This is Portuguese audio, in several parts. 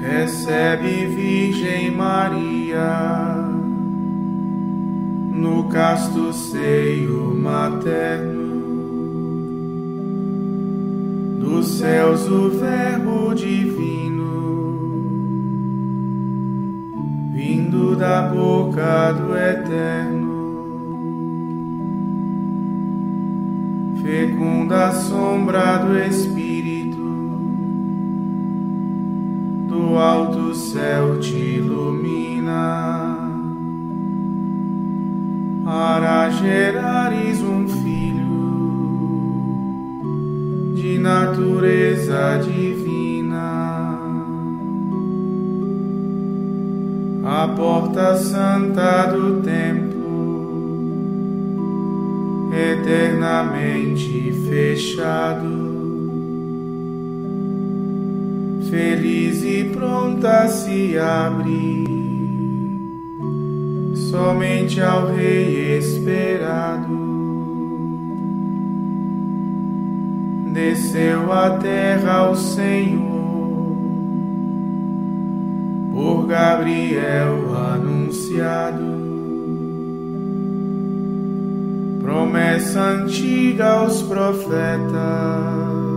Recebe, Virgem Maria, no casto seio materno, dos céus o Verbo divino, vindo da boca do Eterno. Fecunda sombra do Espírito do alto céu te ilumina para gerares um filho de natureza divina. A porta santa do templo, eternamente fechado feliz e pronta se abre somente ao Rei esperado. Desceu a terra o Senhor por Gabriel anunciado. Promessa antiga aos profetas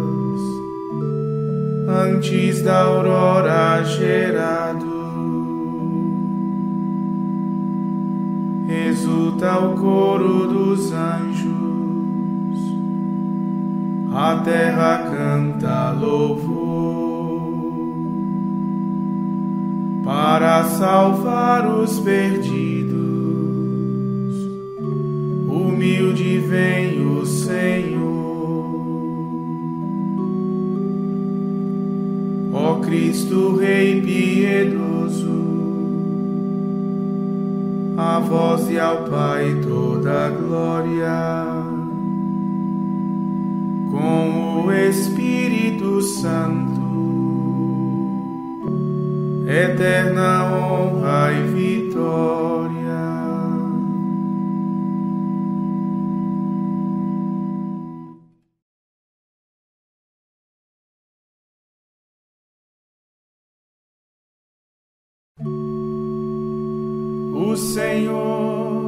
antes da aurora gerado. Exulta o coro dos anjos, a terra canta louvor para salvar os perdidos. Humilde vem o Senhor. Cristo Rei piedoso, a vós e ao Pai toda a glória, com o Espírito Santo, eterna honra e vitória. O Senhor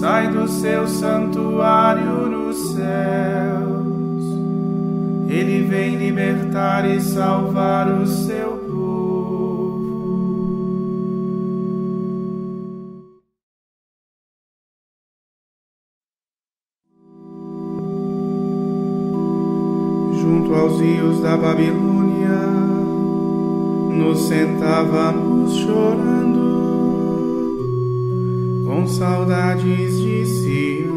sai do seu santuário nos céus, ele vem libertar e salvar o seu povo. Junto aos rios da Babilônia, nos sentávamos chorando com saudades de Sião.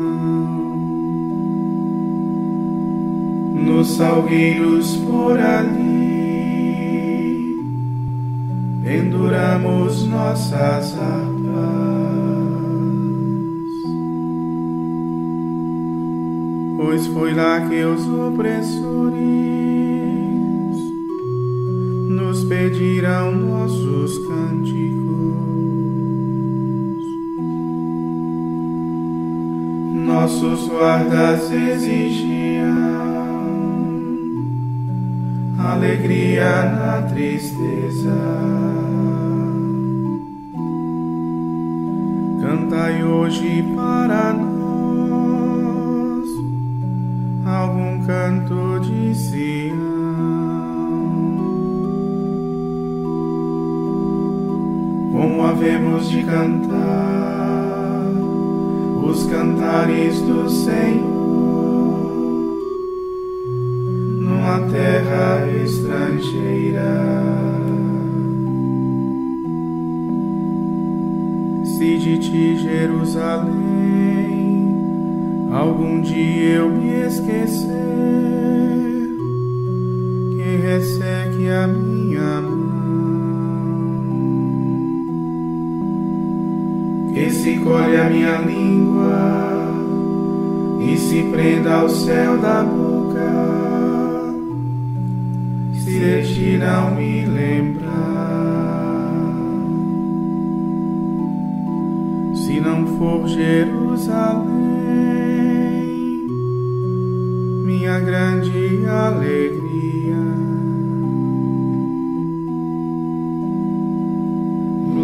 Nos salgueiros por ali, penduramos nossas harpas. Pois foi lá que os opressores nos pediram nossos cânticos. Nossos guardas exigiam alegria na tristeza. Cantai hoje para nós algum canto de Sião. Como havemos de cantar os cantares do Senhor numa terra estrangeira. Se de ti, Jerusalém, algum dia eu me esquecer que resseque a minha mão, que se colhe a minha língua e se prenda ao céu da boca, se ti não me lembrar. Se não for Jerusalém, minha grande alegria.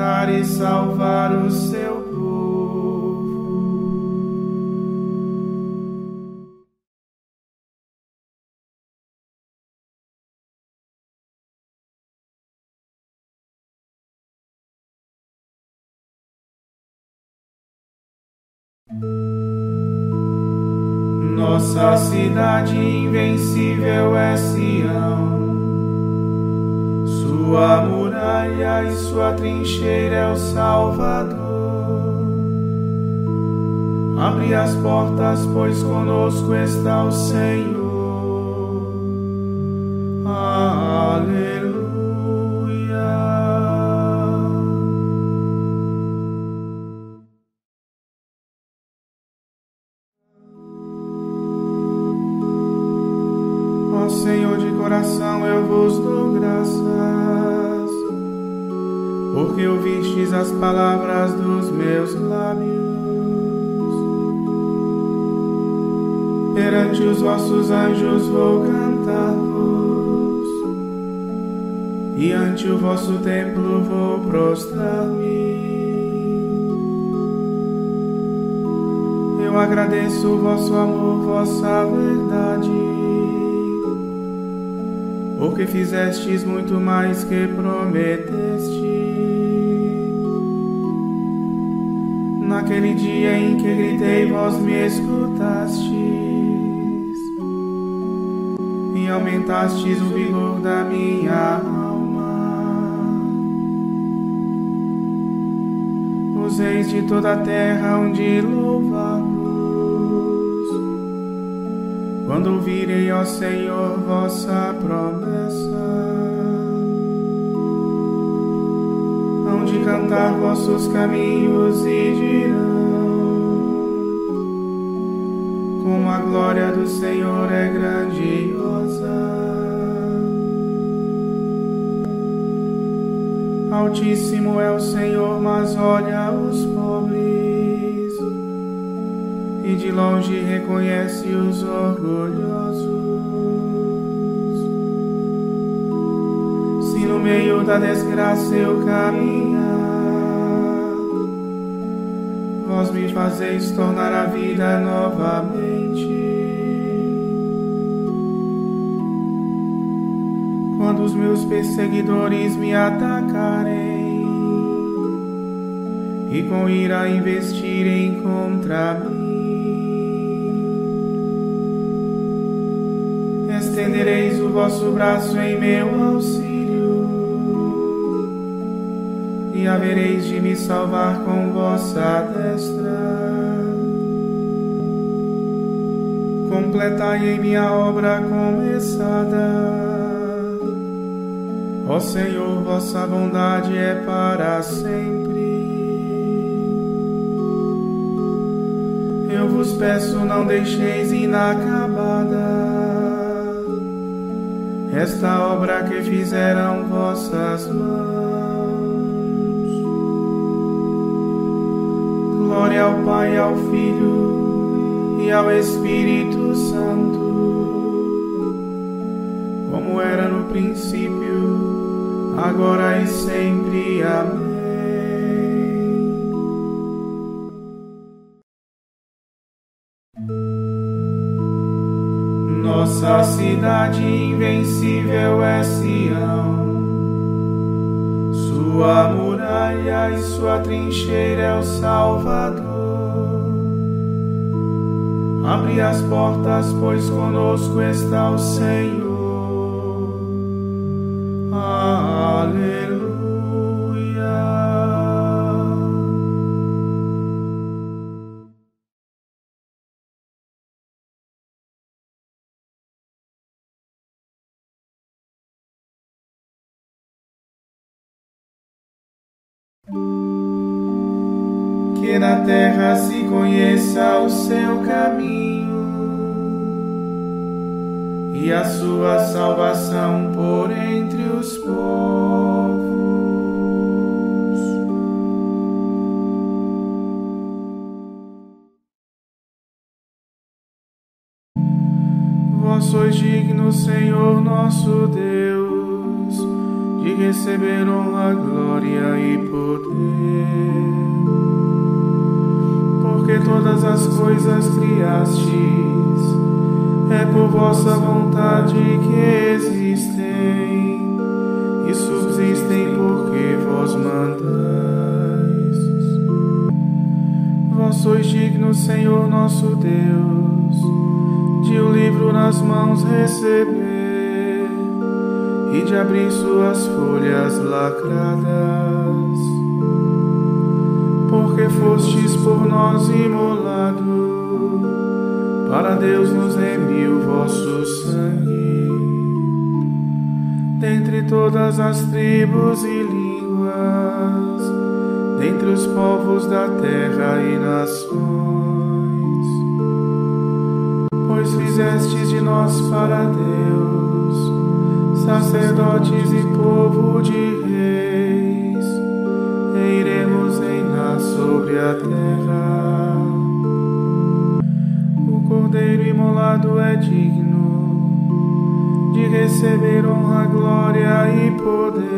Libertar e salvar o seu povo. Nossa cidade invencível é Sião, sua muralha e sua trincheira é o Salvador. Abre as portas, pois conosco está o Senhor. Aleluia. Ó Senhor, de coração eu vos dou graças, porque ouvistes as palavras dos meus lábios. Perante os vossos anjos vou cantar-vos, e ante o vosso templo vou prostrar-me. Eu agradeço o vosso amor, vossa verdade porque fizestes muito mais que prometeste. Naquele dia em que gritei, vós me escutastes e aumentastes o vigor da minha alma. Os reis de toda a terra hão de louvar-vos quando ouvirem, ó Senhor, vossa promessa. De cantar vossos caminhos e dirão: Como a glória do Senhor é grandiosa. Altíssimo é o Senhor, mas olha os pobres e de longe reconhece os orgulhosos. Meio da desgraça eu caminhar, vós me fazeis tornar a vida novamente. Quando os meus perseguidores me atacarem, e com ira investirem contra mim. Estendereis o vosso braço em meu auxílio e havereis de me salvar com vossa destra. Completai em minha obra começada. Ó Senhor, vossa bondade é para sempre. Eu vos peço, não deixeis inacabada esta obra que fizeram vossas mãos. Glória ao Pai, ao Filho e ao Espírito Santo, como era no princípio, agora e sempre. Amém. Nossa cidade invencível é Sião, sua mulher muralha e sua trincheira é o Salvador. Abre as portas, pois conosco está o Senhor. que conheça o seu caminho e a sua salvação por entre os povos. Vós sois digno, Senhor nosso Deus, de receber honra, glória e poder porque todas as coisas criastes, é por vossa vontade que existem e subsistem porque vós mandais. Vós sois digno, Senhor nosso Deus, de o um livro nas mãos receber e de abrir suas folhas lacradas porque fostes por nós imolado, para Deus nos remiu vosso sangue. Dentre todas as tribos e línguas, dentre os povos da terra e nações, pois fizestes de nós para Deus, sacerdotes e povo de receber honra, glória e poder,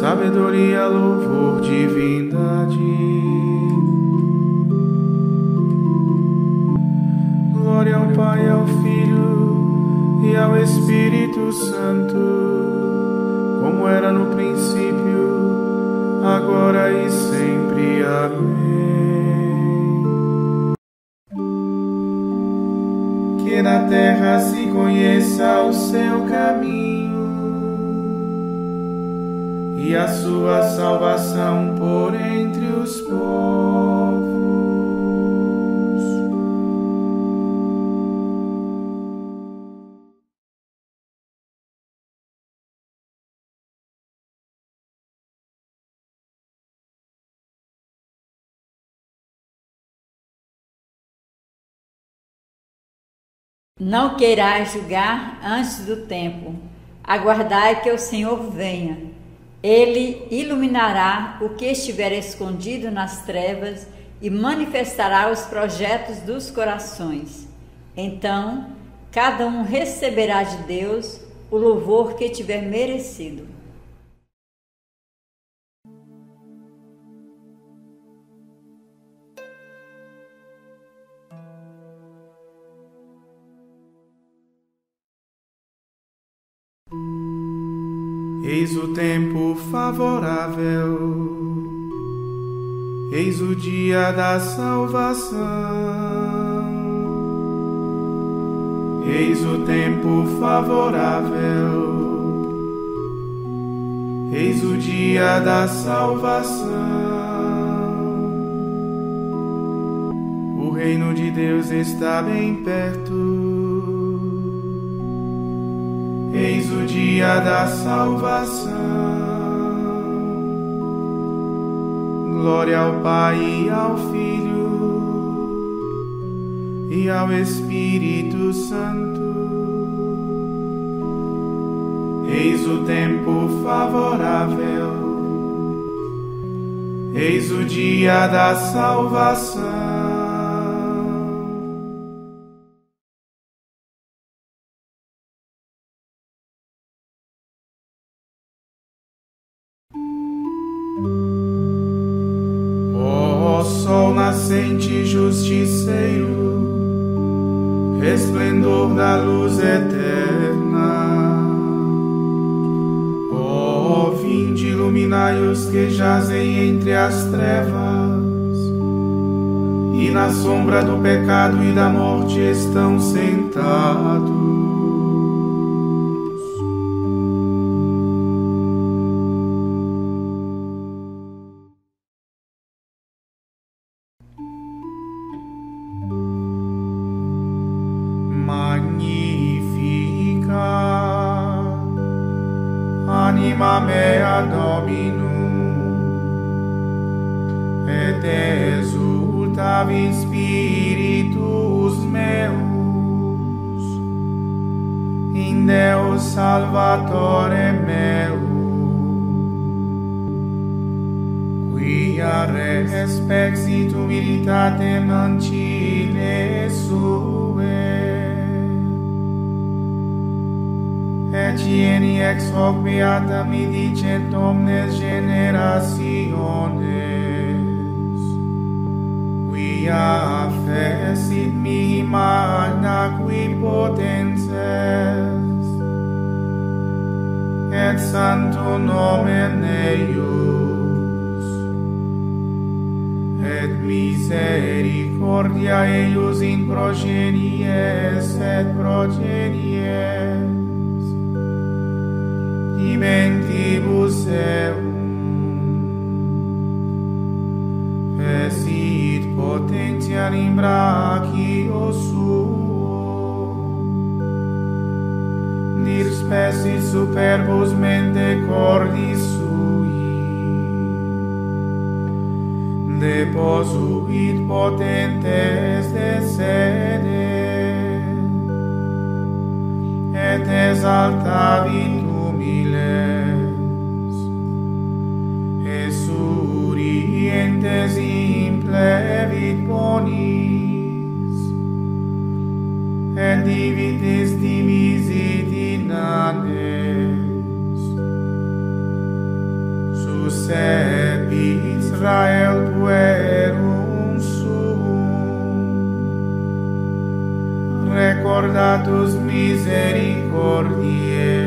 sabedoria, louvor, divindade. Glória ao Pai, ao Filho e ao Espírito Santo, como era no princípio agora e sempre. Amém. Conheça o seu caminho e a sua salvação por entre os povos. Não queirais julgar antes do tempo. Aguardai que o Senhor venha. Ele iluminará o que estiver escondido nas trevas e manifestará os projetos dos corações. Então, cada um receberá de Deus o louvor que tiver merecido. Eis o tempo favorável, eis o dia da salvação. Eis o tempo favorável, eis o dia da salvação. O reino de Deus está bem perto Eis o dia da salvação. Glória ao Pai e ao Filho e ao Espírito Santo. Eis o tempo favorável. Eis o dia da salvação. Iluminai os que jazem entre as trevas e na sombra do pecado e da morte estão sentados. Deus Salvatore meu, quia respexit humilitate mancile sue, et ieni ex hoc beata mi dicent omnes generationes, quia fecit mi magna qui potences, et santo nomen eius et misericordia eius in progenies et progenies dimentibus eum. Fesit potentiam in brachio suo spesit superbus mente cordis sui, deposuit potentes de sede, et exaltavit humiles, esurientes implevit bonis, et in anes. Suscepit Israel puerum sum, recordatus misericordiae,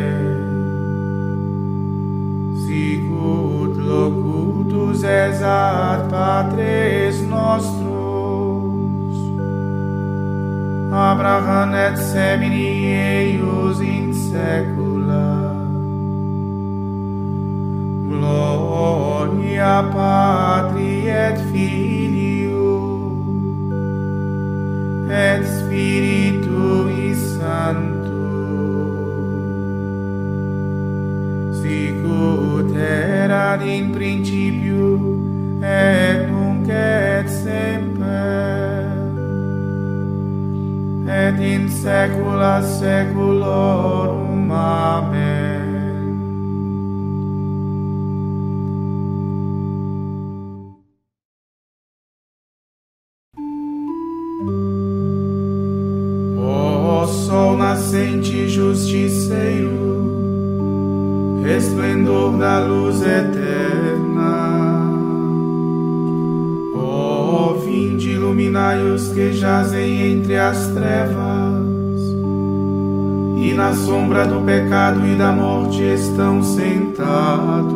sicut locutus esat patres nostros, Abraham et semini eius in saecula gloria patri et filio et spiritui sancto. Sicut erat in principio et nunc et semper et in saecula saeculorum nascente justiceiro, resplendor da luz eterna. Ó vinde, iluminai os que jazem entre as trevas e na sombra do pecado e da morte estão sentados.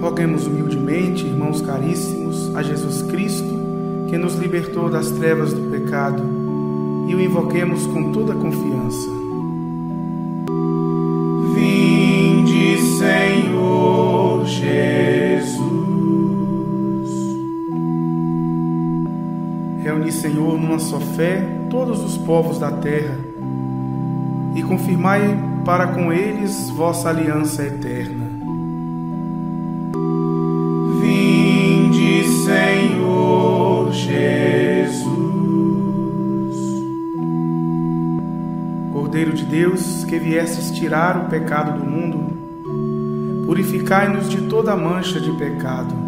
Roguemos humildemente, irmãos caríssimos, a Jesus Cristo, que nos libertou das trevas do pecado, e o invoquemos com toda confiança. Reuni, Senhor, numa só fé todos os povos da terra e confirmai para com eles vossa aliança eterna. Vinde, Senhor Jesus. Cordeiro de Deus, que viestes tirar o pecado do mundo, purificai-nos de toda mancha de pecado.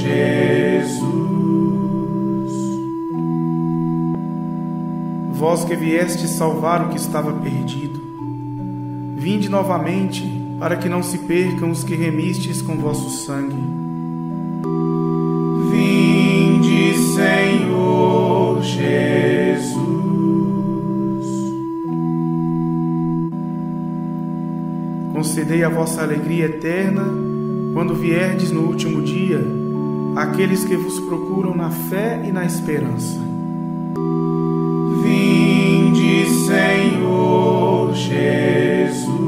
Jesus. Vós que vieste salvar o que estava perdido, vinde novamente para que não se percam os que remistes com vosso sangue. Vinde, Senhor Jesus. Concedei a vossa alegria eterna quando vierdes no último dia aqueles que vos procuram na fé e na esperança. Vinde, Senhor Jesus.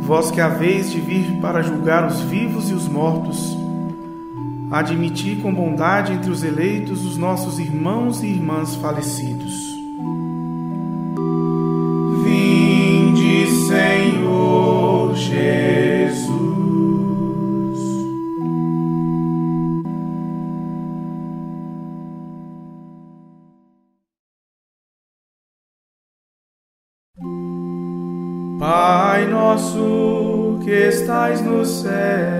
Vós que haveis de vir para julgar os vivos e os mortos, admiti com bondade entre os eleitos os nossos irmãos e irmãs falecidos. Vinde, Senhor Jesus. Pai nosso que estais no céu,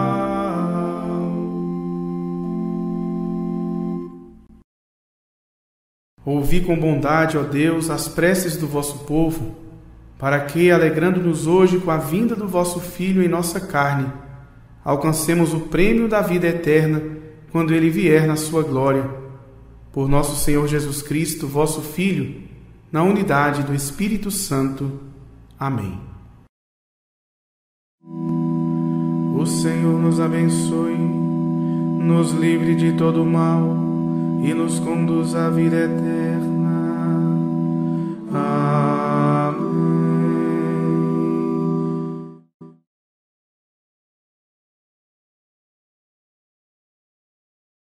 Ouvi com bondade, ó Deus, as preces do vosso povo, para que, alegrando-nos hoje com a vinda do vosso Filho em nossa carne, alcancemos o prêmio da vida eterna quando ele vier na sua glória. Por nosso Senhor Jesus Cristo, vosso Filho, na unidade do Espírito Santo. Amém. O Senhor nos abençoe, nos livre de todo mal e nos conduz à vida eterna. Amém.